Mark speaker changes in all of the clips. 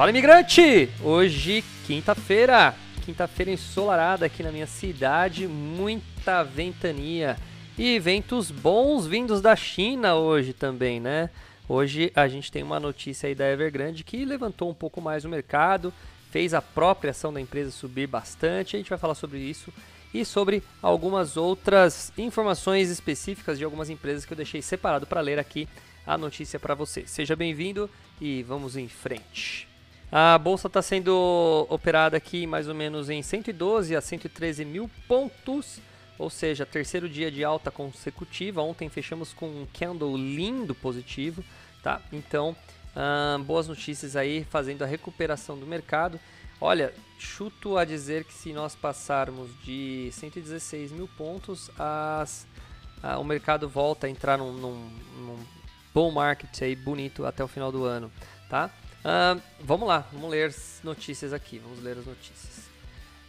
Speaker 1: Fala imigrante! Hoje, quinta-feira, quinta-feira ensolarada aqui na minha cidade, muita ventania e ventos bons vindos da China hoje também, né? Hoje a gente tem uma notícia aí da Evergrande que levantou um pouco mais o mercado, fez a própria ação da empresa subir bastante. A gente vai falar sobre isso e sobre algumas outras informações específicas de algumas empresas que eu deixei separado para ler aqui a notícia para você. Seja bem-vindo e vamos em frente. A bolsa está sendo operada aqui mais ou menos em 112 a 113 mil pontos, ou seja, terceiro dia de alta consecutiva. Ontem fechamos com um candle lindo positivo, tá? Então, boas notícias aí, fazendo a recuperação do mercado. Olha, chuto a dizer que se nós passarmos de 116 mil pontos, as, o mercado volta a entrar num, num, num bull market aí bonito até o final do ano, tá? Uh, vamos lá, vamos ler as notícias aqui. Vamos ler as notícias.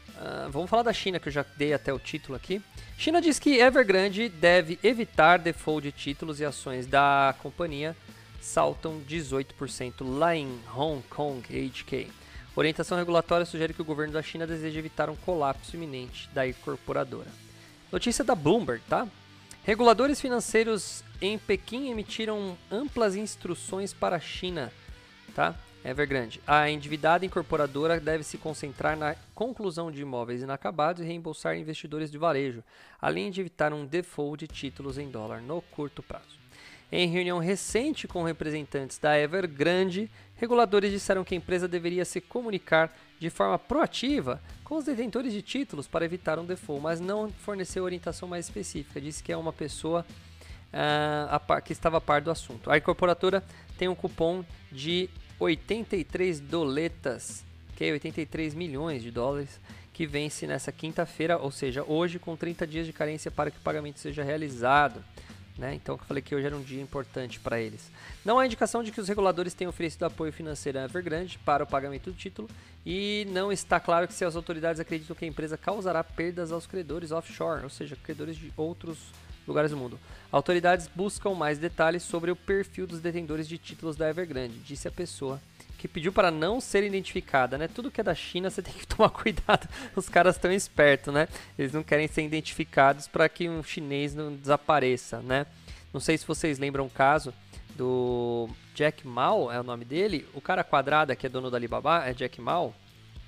Speaker 1: Uh, vamos falar da China, que eu já dei até o título aqui. China diz que Evergrande deve evitar default de títulos e ações da companhia saltam 18% lá em Hong Kong, HK. Orientação regulatória sugere que o governo da China deseja evitar um colapso iminente da incorporadora. Notícia da Bloomberg, tá? Reguladores financeiros em Pequim emitiram amplas instruções para a China tá? Evergrande. A endividada incorporadora deve se concentrar na conclusão de imóveis inacabados e reembolsar investidores de varejo, além de evitar um default de títulos em dólar no curto prazo. Em reunião recente com representantes da Evergrande, reguladores disseram que a empresa deveria se comunicar de forma proativa com os detentores de títulos para evitar um default, mas não forneceu orientação mais específica. Disse que é uma pessoa uh, par, que estava a par do assunto. A incorporadora tem um cupom de 83 doletas, que é 83 milhões de dólares, que vence nessa quinta-feira, ou seja, hoje com 30 dias de carência para que o pagamento seja realizado. Né? Então, eu falei que hoje era um dia importante para eles. Não há indicação de que os reguladores tenham oferecido apoio financeiro à Evergrande para o pagamento do título e não está claro que se as autoridades acreditam que a empresa causará perdas aos credores offshore, ou seja, credores de outros lugares do mundo. Autoridades buscam mais detalhes sobre o perfil dos detentores de títulos da Evergrande, disse a pessoa que pediu para não ser identificada, né? Tudo que é da China você tem que tomar cuidado. Os caras estão espertos, né? Eles não querem ser identificados para que um chinês não desapareça, né? Não sei se vocês lembram o caso do Jack Mao, é o nome dele. O cara quadrada que é dono da Alibaba é Jack Mao.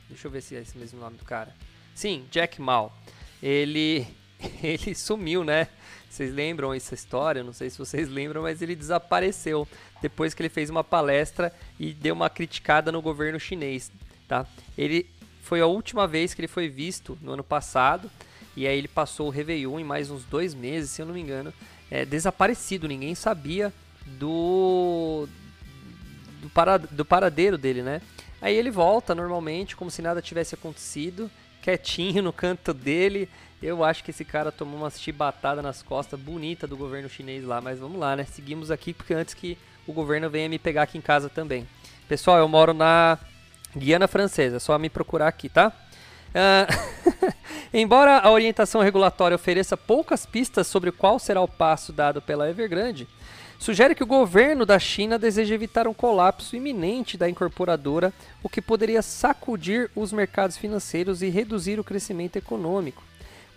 Speaker 1: Deixa eu ver se é esse mesmo nome do cara. Sim, Jack Mao. Ele ele sumiu, né? Vocês lembram essa história? Não sei se vocês lembram, mas ele desapareceu depois que ele fez uma palestra e deu uma criticada no governo chinês, tá? Ele foi a última vez que ele foi visto no ano passado e aí ele passou o Réveillon em mais uns dois meses, se eu não me engano, é, desaparecido. Ninguém sabia do do, para, do paradeiro dele, né? Aí ele volta normalmente, como se nada tivesse acontecido, quietinho no canto dele, eu acho que esse cara tomou uma chibatada nas costas bonita do governo chinês lá, mas vamos lá, né? Seguimos aqui porque antes que o governo venha me pegar aqui em casa também. Pessoal, eu moro na Guiana Francesa, é só me procurar aqui, tá? Uh, embora a orientação regulatória ofereça poucas pistas sobre qual será o passo dado pela Evergrande, sugere que o governo da China deseja evitar um colapso iminente da incorporadora, o que poderia sacudir os mercados financeiros e reduzir o crescimento econômico.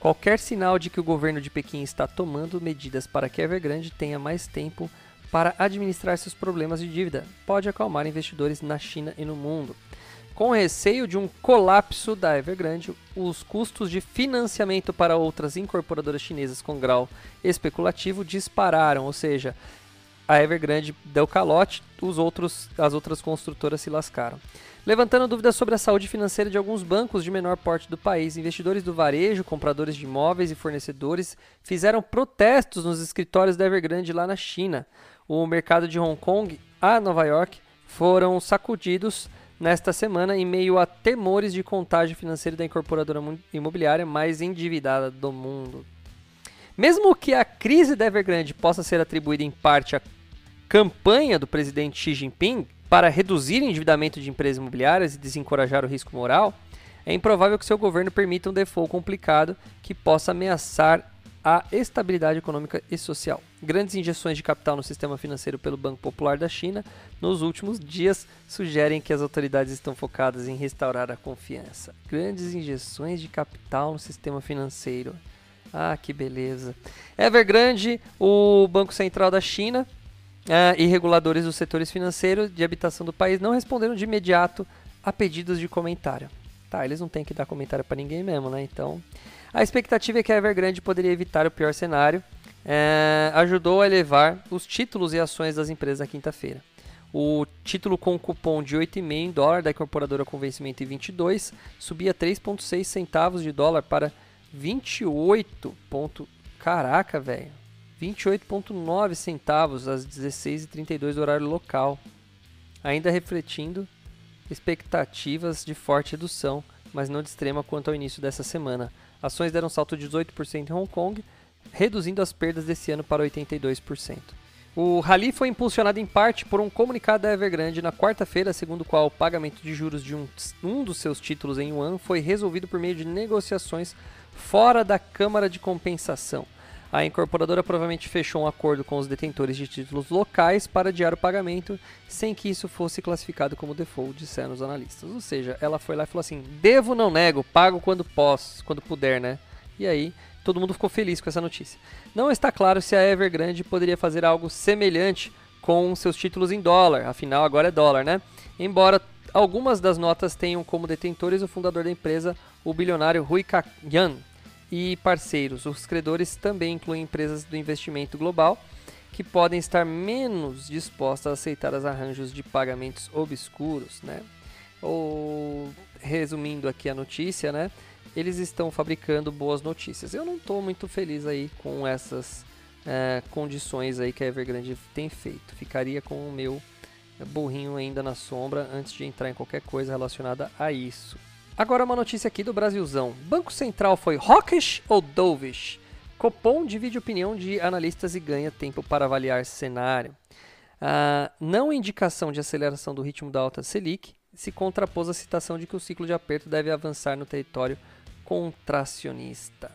Speaker 1: Qualquer sinal de que o governo de Pequim está tomando medidas para que Evergrande tenha mais tempo para administrar seus problemas de dívida pode acalmar investidores na China e no mundo. Com receio de um colapso da Evergrande, os custos de financiamento para outras incorporadoras chinesas com grau especulativo dispararam, ou seja, a Evergrande deu calote, os outros, as outras construtoras se lascaram. Levantando dúvidas sobre a saúde financeira de alguns bancos de menor porte do país, investidores do varejo, compradores de imóveis e fornecedores fizeram protestos nos escritórios da Evergrande lá na China. O mercado de Hong Kong a Nova York foram sacudidos nesta semana em meio a temores de contágio financeiro da incorporadora imobiliária mais endividada do mundo. Mesmo que a crise da Evergrande possa ser atribuída em parte à campanha do presidente Xi Jinping para reduzir o endividamento de empresas imobiliárias e desencorajar o risco moral, é improvável que seu governo permita um default complicado que possa ameaçar a estabilidade econômica e social. Grandes injeções de capital no sistema financeiro pelo Banco Popular da China nos últimos dias sugerem que as autoridades estão focadas em restaurar a confiança. Grandes injeções de capital no sistema financeiro. Ah, que beleza. Evergrande, o Banco Central da China uh, e reguladores dos setores financeiros de habitação do país não responderam de imediato a pedidos de comentário. Tá, eles não têm que dar comentário para ninguém mesmo, né? Então, a expectativa é que a Evergrande poderia evitar o pior cenário. É, ajudou a elevar os títulos e ações das empresas na quinta-feira. O título com cupom de 8,5 em dólar da incorporadora com vencimento em 22 subia 3,6 centavos de dólar para 28. Ponto... Caraca, velho. 28,9 centavos às 16h32 do horário local. Ainda refletindo expectativas de forte redução, mas não de extrema quanto ao início dessa semana. Ações deram salto de 18% em Hong Kong, reduzindo as perdas desse ano para 82%. O rally foi impulsionado em parte por um comunicado da Evergrande na quarta-feira, segundo o qual o pagamento de juros de um, um dos seus títulos em yuan foi resolvido por meio de negociações fora da Câmara de Compensação. A incorporadora provavelmente fechou um acordo com os detentores de títulos locais para adiar o pagamento, sem que isso fosse classificado como default, disseram os analistas. Ou seja, ela foi lá e falou assim: devo, não nego, pago quando posso, quando puder, né? E aí, todo mundo ficou feliz com essa notícia. Não está claro se a Evergrande poderia fazer algo semelhante com seus títulos em dólar, afinal agora é dólar, né? Embora algumas das notas tenham como detentores o fundador da empresa, o bilionário Rui Kayan, e parceiros. Os credores também incluem empresas do investimento global que podem estar menos dispostas a aceitar os arranjos de pagamentos obscuros, né? Ou resumindo aqui a notícia, né? Eles estão fabricando boas notícias. Eu não estou muito feliz aí com essas é, condições aí que a Evergrande tem feito. Ficaria com o meu burrinho ainda na sombra antes de entrar em qualquer coisa relacionada a isso. Agora uma notícia aqui do Brasilzão. Banco Central foi hawkish ou dovish? Copom divide opinião de analistas e ganha tempo para avaliar cenário. A não indicação de aceleração do ritmo da alta Selic se contrapôs à citação de que o ciclo de aperto deve avançar no território contracionista.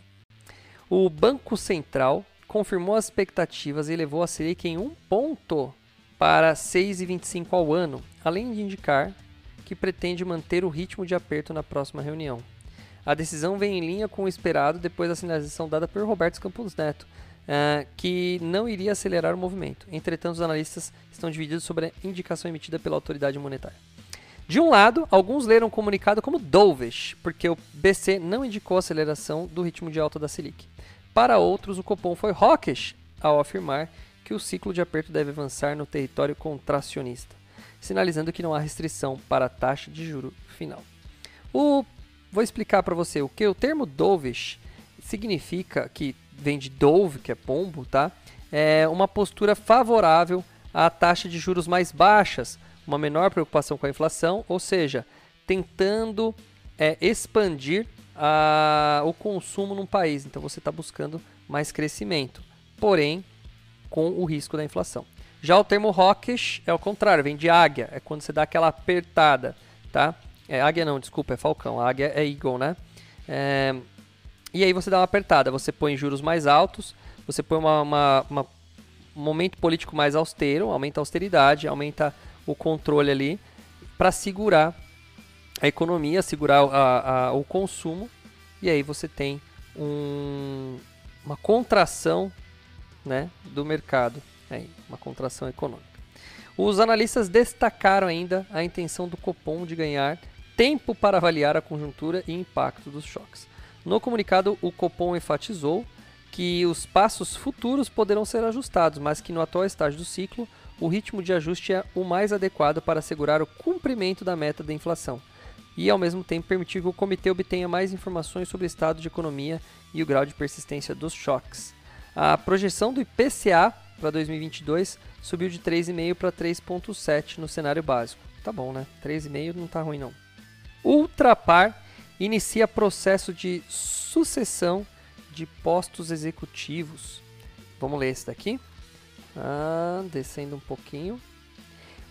Speaker 1: O Banco Central confirmou as expectativas e elevou a Selic em um ponto para 6,25 ao ano, além de indicar que pretende manter o ritmo de aperto na próxima reunião. A decisão vem em linha com o esperado depois da sinalização dada por Roberto Campos Neto, uh, que não iria acelerar o movimento. Entretanto, os analistas estão divididos sobre a indicação emitida pela autoridade monetária. De um lado, alguns leram o comunicado como dovish, porque o BC não indicou aceleração do ritmo de alta da Selic. Para outros, o Copom foi hawkish ao afirmar que o ciclo de aperto deve avançar no território contracionista sinalizando que não há restrição para a taxa de juro final. O, vou explicar para você o que o termo dovish significa, que vem de dove, que é pombo, tá? É uma postura favorável a taxa de juros mais baixas, uma menor preocupação com a inflação, ou seja, tentando é, expandir a, o consumo num país. Então você está buscando mais crescimento, porém com o risco da inflação. Já o termo hawkish é o contrário, vem de águia, é quando você dá aquela apertada, tá? É águia não, desculpa, é falcão, a águia é eagle, né? É, e aí você dá uma apertada, você põe juros mais altos, você põe uma, uma, uma um momento político mais austero, aumenta a austeridade, aumenta o controle ali para segurar a economia, segurar a, a, o consumo, e aí você tem um, uma contração né, do mercado, aí, uma contração econômica. Os analistas destacaram ainda a intenção do Copom de ganhar tempo para avaliar a conjuntura e impacto dos choques. No comunicado, o Copom enfatizou que os passos futuros poderão ser ajustados, mas que no atual estágio do ciclo, o ritmo de ajuste é o mais adequado para assegurar o cumprimento da meta da inflação e, ao mesmo tempo, permitir que o comitê obtenha mais informações sobre o estado de economia e o grau de persistência dos choques. A projeção do IPCA para 2022 subiu de 3,5 para 3,7 no cenário básico. Tá bom, né? 3,5 não tá ruim não. Ultrapar inicia processo de sucessão de postos executivos. Vamos ler esse daqui. Ah, descendo um pouquinho.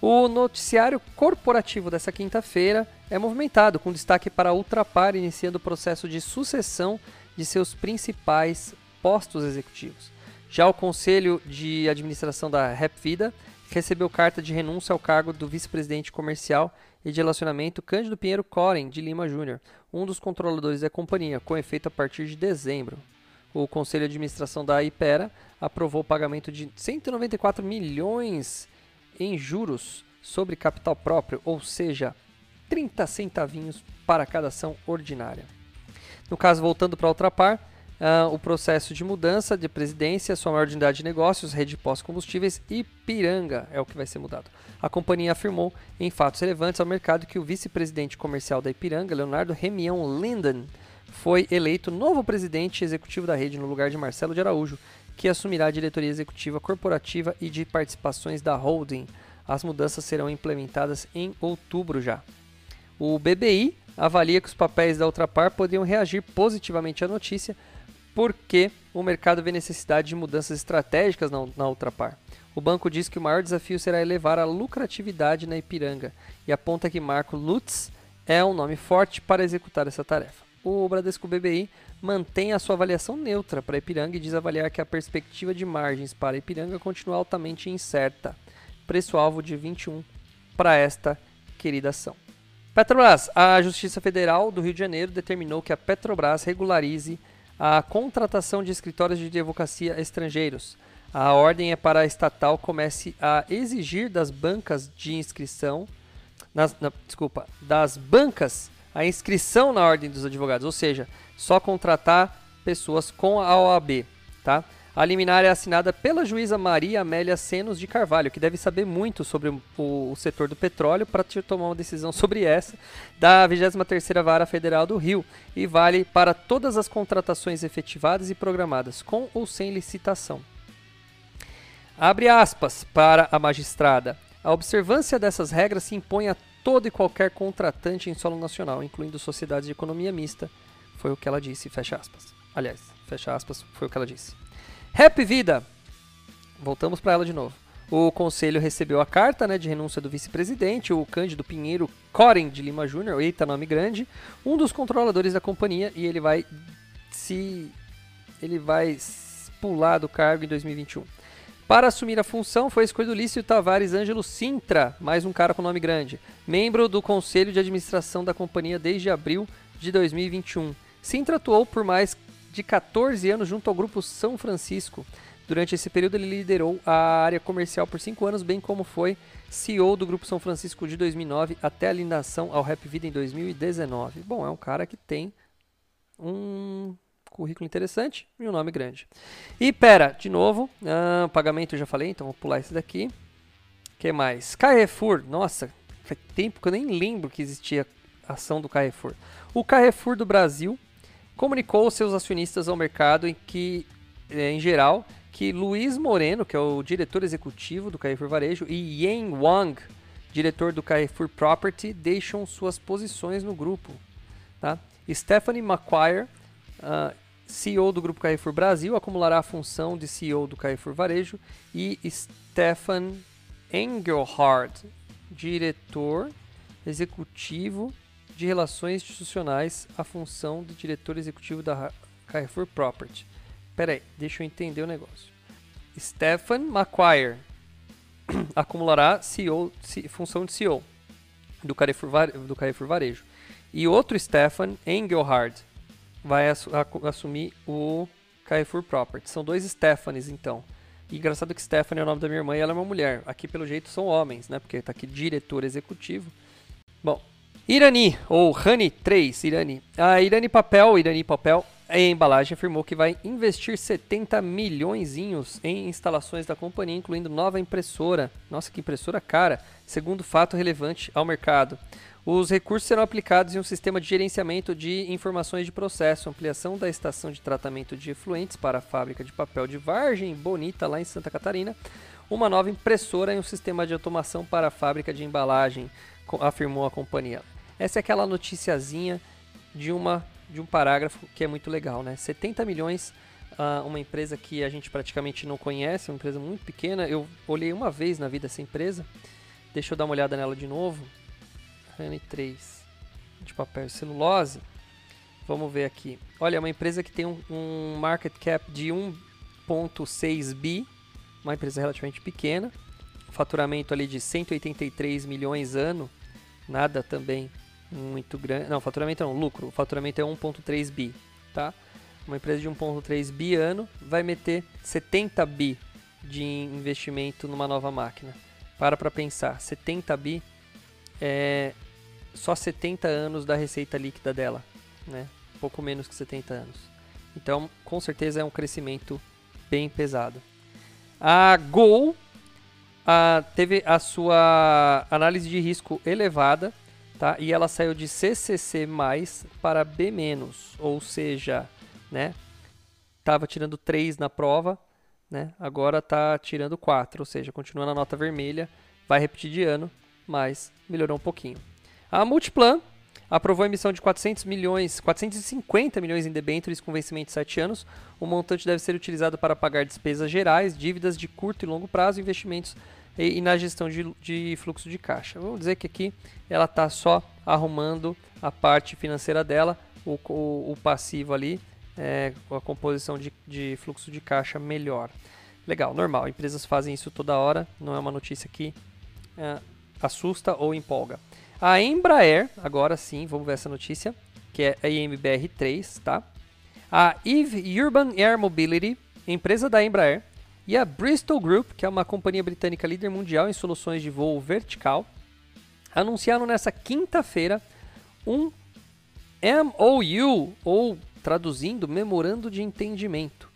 Speaker 1: O noticiário corporativo dessa quinta-feira é movimentado, com destaque para Ultrapar iniciando o processo de sucessão de seus principais postos executivos. Já o Conselho de Administração da Repvida recebeu carta de renúncia ao cargo do vice-presidente comercial e de relacionamento Cândido Pinheiro Coren de Lima Júnior, um dos controladores da companhia, com efeito a partir de dezembro. O Conselho de Administração da Ipera aprovou o pagamento de 194 milhões em juros sobre capital próprio, ou seja, 30 centavinhos para cada ação ordinária. No caso, voltando para Ultrapar, uh, o processo de mudança de presidência, sua maior unidade de negócios, rede de pós-combustíveis e Piranga é o que vai ser mudado. A companhia afirmou em fatos relevantes ao mercado que o vice-presidente comercial da Ipiranga, Leonardo Remião Linden, foi eleito novo presidente executivo da rede no lugar de Marcelo de Araújo, que assumirá a diretoria executiva corporativa e de participações da holding. As mudanças serão implementadas em outubro já. O BBI avalia que os papéis da Ultrapar poderiam reagir positivamente à notícia, porque o mercado vê necessidade de mudanças estratégicas na, na Ultrapar. O banco diz que o maior desafio será elevar a lucratividade na Ipiranga e aponta que Marco Lutz é um nome forte para executar essa tarefa. O Bradesco BBI mantém a sua avaliação neutra para Ipiranga e diz avaliar que a perspectiva de margens para Ipiranga continua altamente incerta. Preço-alvo de 21 para esta querida ação. Petrobras. A Justiça Federal do Rio de Janeiro determinou que a Petrobras regularize a contratação de escritórios de advocacia estrangeiros. A ordem é para a estatal comece a exigir das bancas de inscrição, nas, na, desculpa, das bancas a inscrição na ordem dos advogados, ou seja, só contratar pessoas com a OAB, tá? A liminar é assinada pela juíza Maria Amélia Senos de Carvalho, que deve saber muito sobre o, o setor do petróleo para tomar uma decisão sobre essa, da 23ª Vara Federal do Rio, e vale para todas as contratações efetivadas e programadas, com ou sem licitação. Abre aspas para a magistrada. A observância dessas regras se impõe a todo e qualquer contratante em solo nacional, incluindo sociedades de economia mista, foi o que ela disse, fecha aspas. Aliás, fecha aspas, foi o que ela disse. Rap Vida. Voltamos para ela de novo. O conselho recebeu a carta né, de renúncia do vice-presidente, o Cândido Pinheiro Coren de Lima Júnior, eita nome grande, um dos controladores da companhia, e ele vai se ele vai pular do cargo em 2021. Para assumir a função, foi escolhido Lício Tavares Ângelo Sintra, mais um cara com nome grande, membro do conselho de administração da companhia desde abril de 2021. Sintra atuou por mais de 14 anos junto ao Grupo São Francisco. Durante esse período, ele liderou a área comercial por 5 anos, bem como foi CEO do Grupo São Francisco de 2009 até a alinhação ao Rap Vida em 2019. Bom, é um cara que tem um currículo interessante e um nome grande. E pera, de novo, uh, pagamento eu já falei, então vou pular esse daqui. que mais? Carrefour, nossa, faz tempo que eu nem lembro que existia ação do Carrefour. O Carrefour do Brasil comunicou aos seus acionistas ao mercado em que, eh, em geral, que Luiz Moreno, que é o diretor executivo do Carrefour Varejo, e Yan Wang, diretor do Carrefour Property, deixam suas posições no grupo. Tá? Stephanie McQuire, uh, CEO do Grupo Carrefour Brasil, acumulará a função de CEO do Carrefour Varejo, e Stefan Engelhardt, diretor executivo de Relações Institucionais a função de diretor executivo da Carrefour Property. Pera aí, deixa eu entender o negócio. Stephen McQuire acumulará CEO, função de CEO do Carrefour, do Carrefour Varejo. E outro Stefan Engelhard vai assumir o Carrefour Property. São dois Stephanies, então. E engraçado que Stephanie é o nome da minha irmã e ela é uma mulher. Aqui, pelo jeito, são homens, né? Porque tá aqui diretor executivo. Bom, Irani, ou Rani 3, Irani. A Irani Papel, Irani Papel, em embalagem afirmou que vai investir 70 milhões em instalações da companhia, incluindo nova impressora. Nossa, que impressora cara, segundo fato relevante ao mercado. Os recursos serão aplicados em um sistema de gerenciamento de informações de processo, ampliação da estação de tratamento de efluentes para a fábrica de papel de Vargem Bonita, lá em Santa Catarina, uma nova impressora e um sistema de automação para a fábrica de embalagem, afirmou a companhia. Essa é aquela noticiazinha de, uma, de um parágrafo que é muito legal, né? 70 milhões, uh, uma empresa que a gente praticamente não conhece, uma empresa muito pequena. Eu olhei uma vez na vida essa empresa, deixa eu dar uma olhada nela de novo. N3 de papel e celulose. Vamos ver aqui. Olha, é uma empresa que tem um, um market cap de 1.6 bi, uma empresa relativamente pequena, faturamento ali de 183 milhões ano, nada também muito grande. Não, faturamento não, lucro. O faturamento é 1.3 bi, tá? Uma empresa de 1.3 bi ano vai meter 70 bi de investimento numa nova máquina. Para para pensar, 70 bi é só 70 anos da receita líquida dela, né? Pouco menos que 70 anos. Então, com certeza é um crescimento bem pesado. A Gol a, teve a sua análise de risco elevada, tá? E ela saiu de CCC+ para B-, ou seja, né? Tava tirando 3 na prova, né? Agora tá tirando 4, ou seja, continua na nota vermelha, vai repetir de ano, mas melhorou um pouquinho. A Multiplan aprovou a emissão de 400 milhões, 450 milhões em debêntures com vencimento de 7 anos. O montante deve ser utilizado para pagar despesas gerais, dívidas de curto e longo prazo, investimentos e, e na gestão de, de, fluxo de caixa. Vamos dizer que aqui ela está só arrumando a parte financeira dela, o, o, o passivo ali, é, a composição de, de fluxo de caixa melhor. Legal, normal. Empresas fazem isso toda hora, não é uma notícia que é, assusta ou empolga. A Embraer, agora sim, vamos ver essa notícia, que é a IMBR3, tá? A Eve Urban Air Mobility, empresa da Embraer, e a Bristol Group, que é uma companhia britânica líder mundial em soluções de voo vertical, anunciaram nessa quinta-feira um MOU, ou traduzindo, Memorando de Entendimento,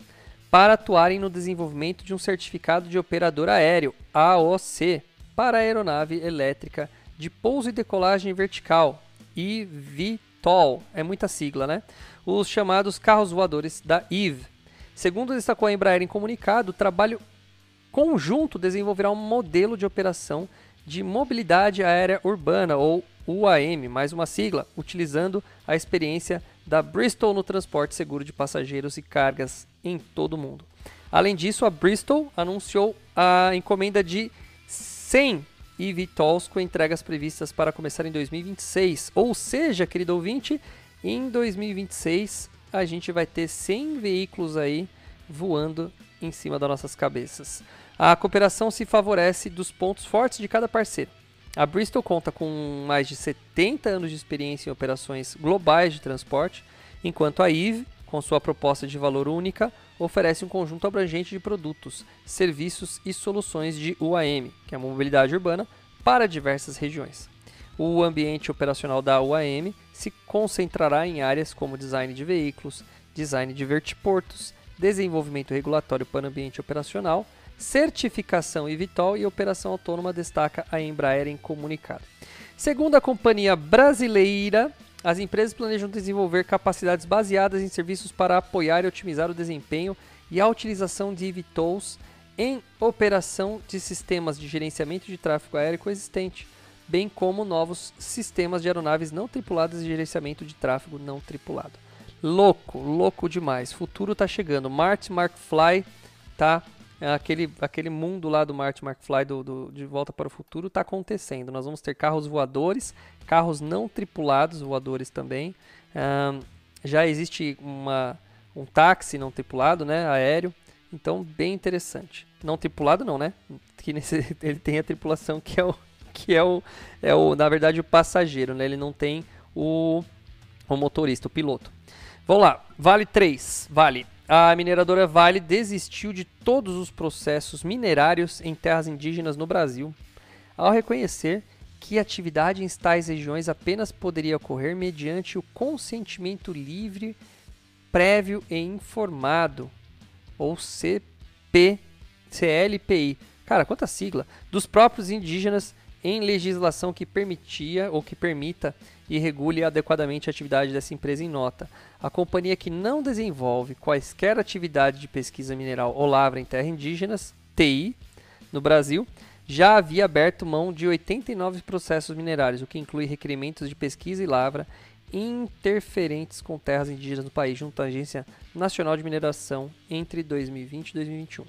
Speaker 1: para atuarem no desenvolvimento de um certificado de operador aéreo, AOC, para a aeronave elétrica de pouso e decolagem vertical, eVTOL, é muita sigla, né? Os chamados carros voadores da EVE. Segundo destacou a Embraer em comunicado, o trabalho conjunto desenvolverá um modelo de operação de mobilidade aérea urbana, ou UAM, mais uma sigla, utilizando a experiência da Bristol no transporte seguro de passageiros e cargas em todo o mundo. Além disso, a Bristol anunciou a encomenda de 100 e VTOLs com entregas previstas para começar em 2026. Ou seja, querido ouvinte, em 2026 a gente vai ter 100 veículos aí voando em cima das nossas cabeças. A cooperação se favorece dos pontos fortes de cada parceiro. A Bristol conta com mais de 70 anos de experiência em operações globais de transporte, enquanto a Eve, com sua proposta de valor única, oferece um conjunto abrangente de produtos, serviços e soluções de UAM, que é a mobilidade urbana, para diversas regiões. O ambiente operacional da UAM se concentrará em áreas como design de veículos, design de vertiportos, desenvolvimento regulatório para ambiente operacional, certificação e vitol e operação autônoma, destaca a Embraer em comunicado. Segundo a companhia brasileira as empresas planejam desenvolver capacidades baseadas em serviços para apoiar e otimizar o desempenho e a utilização de eVTOLs em operação de sistemas de gerenciamento de tráfego aéreo existente, bem como novos sistemas de aeronaves não tripuladas e gerenciamento de tráfego não tripulado. Louco, louco demais. Futuro está chegando. Marty McFly tá é aquele, aquele mundo lá do Marty McFly do, do, de Volta para o Futuro está acontecendo. Nós vamos ter carros voadores, carros não tripulados voadores também. Um, já existe uma, um táxi não tripulado, né, aéreo. Então, bem interessante. Não tripulado não, né? Que nesse, ele tem a tripulação que é o que é o, é o na verdade o passageiro, né? Ele não tem o, o motorista, o piloto. Vamos lá, Vale 3. Vale. A mineradora Vale desistiu de todos os processos minerários em terras indígenas no Brasil, ao reconhecer que atividade em tais regiões apenas poderia ocorrer mediante o consentimento livre, prévio e informado, ou CP, CLPI. Cara, quanta sigla! Dos próprios indígenas em legislação que permitia ou que permita e regule adequadamente a atividade dessa empresa em nota. A companhia que não desenvolve quaisquer atividade de pesquisa mineral ou lavra em terras indígenas, TI, no Brasil, já havia aberto mão de 89 processos minerários, o que inclui requerimentos de pesquisa e lavra interferentes com terras indígenas no país, junto à Agência Nacional de Mineração entre 2020 e 2021.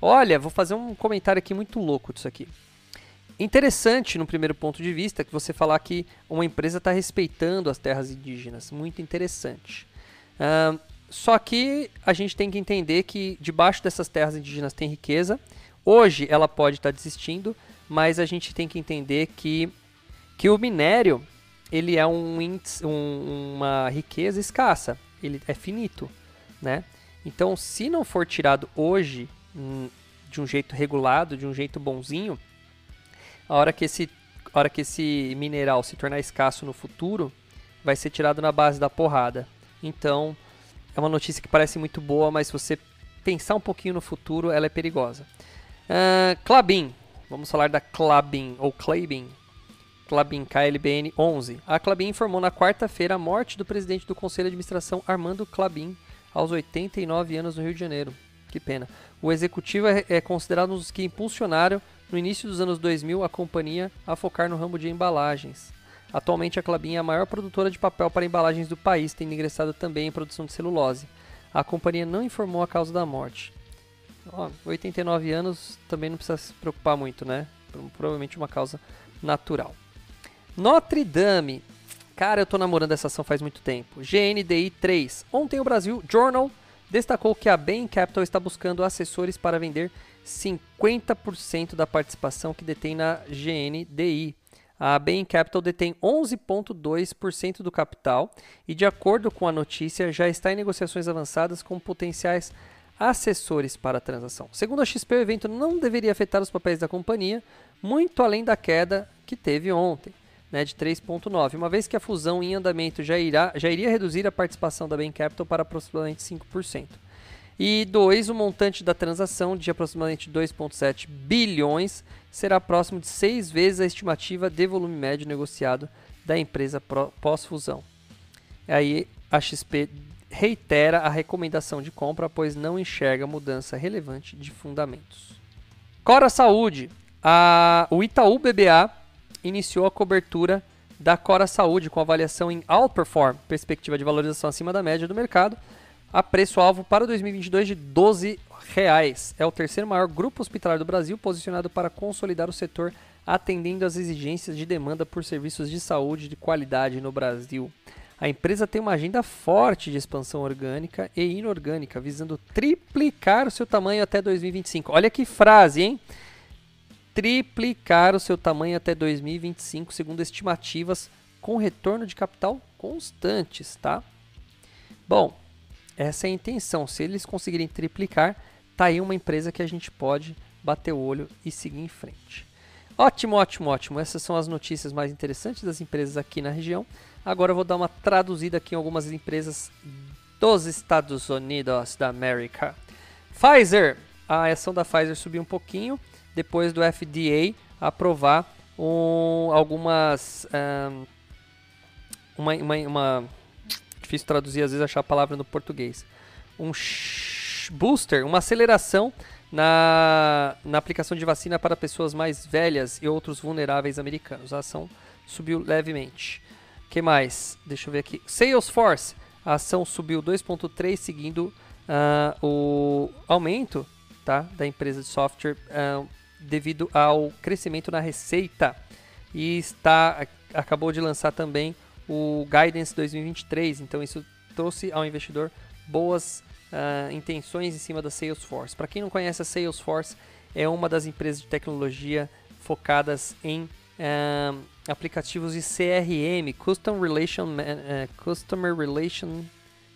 Speaker 1: Olha, vou fazer um comentário aqui muito louco disso aqui. Interessante, no primeiro ponto de vista, que você falar que uma empresa está respeitando as terras indígenas. Muito interessante. Uh, só que a gente tem que entender que debaixo dessas terras indígenas tem riqueza Hoje ela pode estar tá desistindo, mas a gente tem que entender que, que o minério ele é um, um, uma riqueza escassa, ele é finito, né? Então, se não for tirado hoje hum, de um jeito regulado, de um jeito bonzinho, a hora que esse, a hora que esse mineral se tornar escasso no futuro, vai ser tirado na base da porrada. Então, é uma notícia que parece muito boa, mas se você pensar um pouquinho no futuro, ela é perigosa. Uh, Clabin. Vamos falar da Clabin, ou Clabin. Clabin, KLBN 11. A Clabin informou na quarta-feira a morte do presidente do Conselho de Administração, Armando Clabin, aos 89 anos no Rio de Janeiro. Que pena. O executivo é, é considerado um dos que impulsionaram, no início dos anos 2000, a companhia a focar no ramo de embalagens. Atualmente, a Clabin é a maior produtora de papel para embalagens do país, tendo ingressado também em produção de celulose. A companhia não informou a causa da morte. Ó, 89 anos também não precisa se preocupar muito, né? Provavelmente uma causa natural. Notre Dame. Cara, eu tô namorando essa ação faz muito tempo. GNDI 3. Ontem o Brasil Journal destacou que a Bain Capital está buscando assessores para vender 50% da participação que detém na GNDI. A Bain Capital detém 11,2% do capital e, de acordo com a notícia, já está em negociações avançadas com potenciais assessores para a transação. Segundo a XP, o evento não deveria afetar os papéis da companhia, muito além da queda que teve ontem, né, de 3,9%, uma vez que a fusão em andamento já, irá, já iria reduzir a participação da Bain Capital para aproximadamente 5%. E dois, o montante da transação de aproximadamente 2,7 bilhões será próximo de seis vezes a estimativa de volume médio negociado da empresa pós-fusão. Aí a XP reitera a recomendação de compra, pois não enxerga mudança relevante de fundamentos. Cora Saúde. A, o Itaú BBA iniciou a cobertura da Cora Saúde com avaliação em Outperform, perspectiva de valorização acima da média do mercado, a preço-alvo para 2022 de 12 reais. É o terceiro maior grupo hospitalar do Brasil, posicionado para consolidar o setor, atendendo às exigências de demanda por serviços de saúde de qualidade no Brasil. A empresa tem uma agenda forte de expansão orgânica e inorgânica, visando triplicar o seu tamanho até 2025. Olha que frase, hein? Triplicar o seu tamanho até 2025, segundo estimativas com retorno de capital constantes, tá? Bom, essa é a intenção. Se eles conseguirem triplicar, tá aí uma empresa que a gente pode bater o olho e seguir em frente. Ótimo, ótimo, ótimo. Essas são as notícias mais interessantes das empresas aqui na região. Agora eu vou dar uma traduzida aqui em algumas empresas dos Estados Unidos da América. Pfizer, a ação da Pfizer subiu um pouquinho depois do FDA aprovar um, algumas um, uma, uma, uma, difícil traduzir às vezes achar a palavra no português um booster uma aceleração na, na aplicação de vacina para pessoas mais velhas e outros vulneráveis americanos a ação subiu levemente que mais? Deixa eu ver aqui. Salesforce, a ação subiu 2,3 seguindo uh, o aumento tá, da empresa de software uh, devido ao crescimento na receita. E está acabou de lançar também o Guidance 2023, então isso trouxe ao investidor boas uh, intenções em cima da Salesforce. Para quem não conhece a Salesforce, é uma das empresas de tecnologia focadas em aplicativos de CRM, Custom Relation, uh, Customer Relation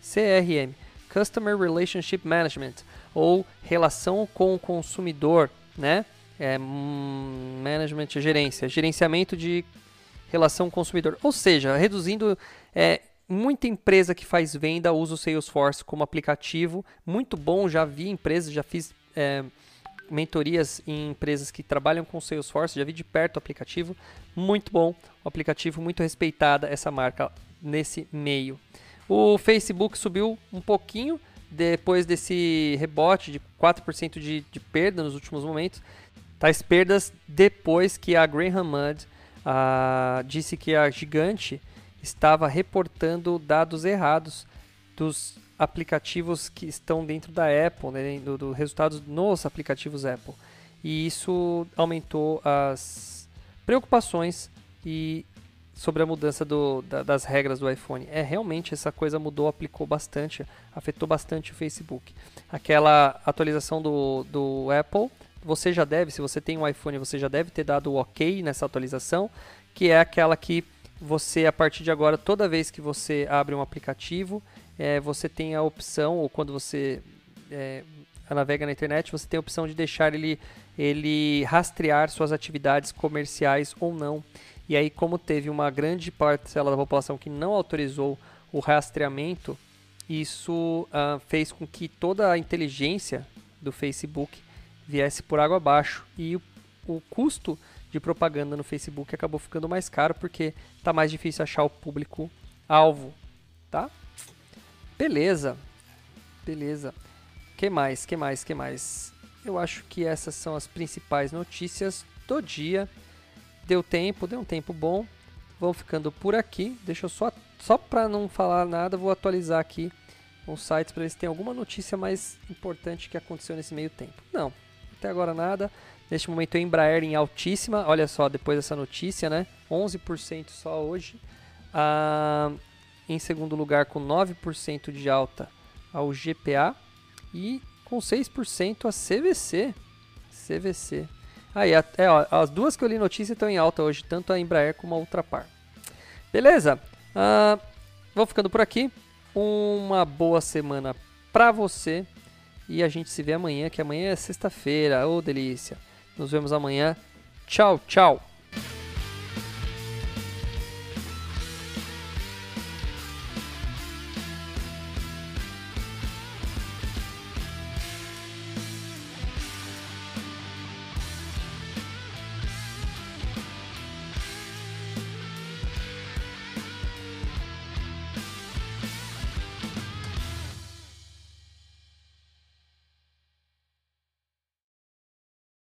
Speaker 1: CRM, Customer Relationship Management, ou relação com o consumidor, né? É, hum, management gerência, gerenciamento de relação consumidor. Ou seja, reduzindo é, muita empresa que faz venda usa o Salesforce como aplicativo. Muito bom, já vi empresas, já fiz é, mentorias em empresas que trabalham com Salesforce, já vi de perto o aplicativo. Muito bom, o aplicativo muito respeitada essa marca nesse meio. O Facebook subiu um pouquinho depois desse rebote de 4% de, de perda nos últimos momentos. Tais perdas depois que a Graham Mudd uh, disse que a gigante estava reportando dados errados dos aplicativos que estão dentro da Apple, né, do, do resultados nos aplicativos Apple. E isso aumentou as preocupações e sobre a mudança do, da, das regras do iPhone. É realmente essa coisa mudou, aplicou bastante, afetou bastante o Facebook. Aquela atualização do, do Apple, você já deve, se você tem um iPhone, você já deve ter dado o OK nessa atualização, que é aquela que você, a partir de agora, toda vez que você abre um aplicativo, é, você tem a opção, ou quando você é, navega na internet, você tem a opção de deixar ele, ele rastrear suas atividades comerciais ou não. E aí, como teve uma grande parcela da população que não autorizou o rastreamento, isso uh, fez com que toda a inteligência do Facebook viesse por água abaixo. E o, o custo de propaganda no Facebook acabou ficando mais caro porque está mais difícil achar o público alvo, tá? Beleza. Beleza. Que mais? Que mais? Que mais? Eu acho que essas são as principais notícias do dia. Deu tempo, deu um tempo bom. Vão ficando por aqui. Deixa eu só só para não falar nada, vou atualizar aqui os sites para ver se tem alguma notícia mais importante que aconteceu nesse meio tempo. Não, até agora nada. Neste momento Embraer em altíssima, olha só, depois dessa notícia, né? 11% só hoje. Ah, em segundo lugar, com 9% de alta, ao GPA. E com 6% a CVC. CVC. Aí, é, ó, as duas que eu li notícia estão em alta hoje, tanto a Embraer como a Ultrapar. Beleza? Ah, vou ficando por aqui. Uma boa semana para você. E a gente se vê amanhã, que amanhã é sexta-feira. Ô, oh, delícia. Nos vemos amanhã. Tchau, tchau.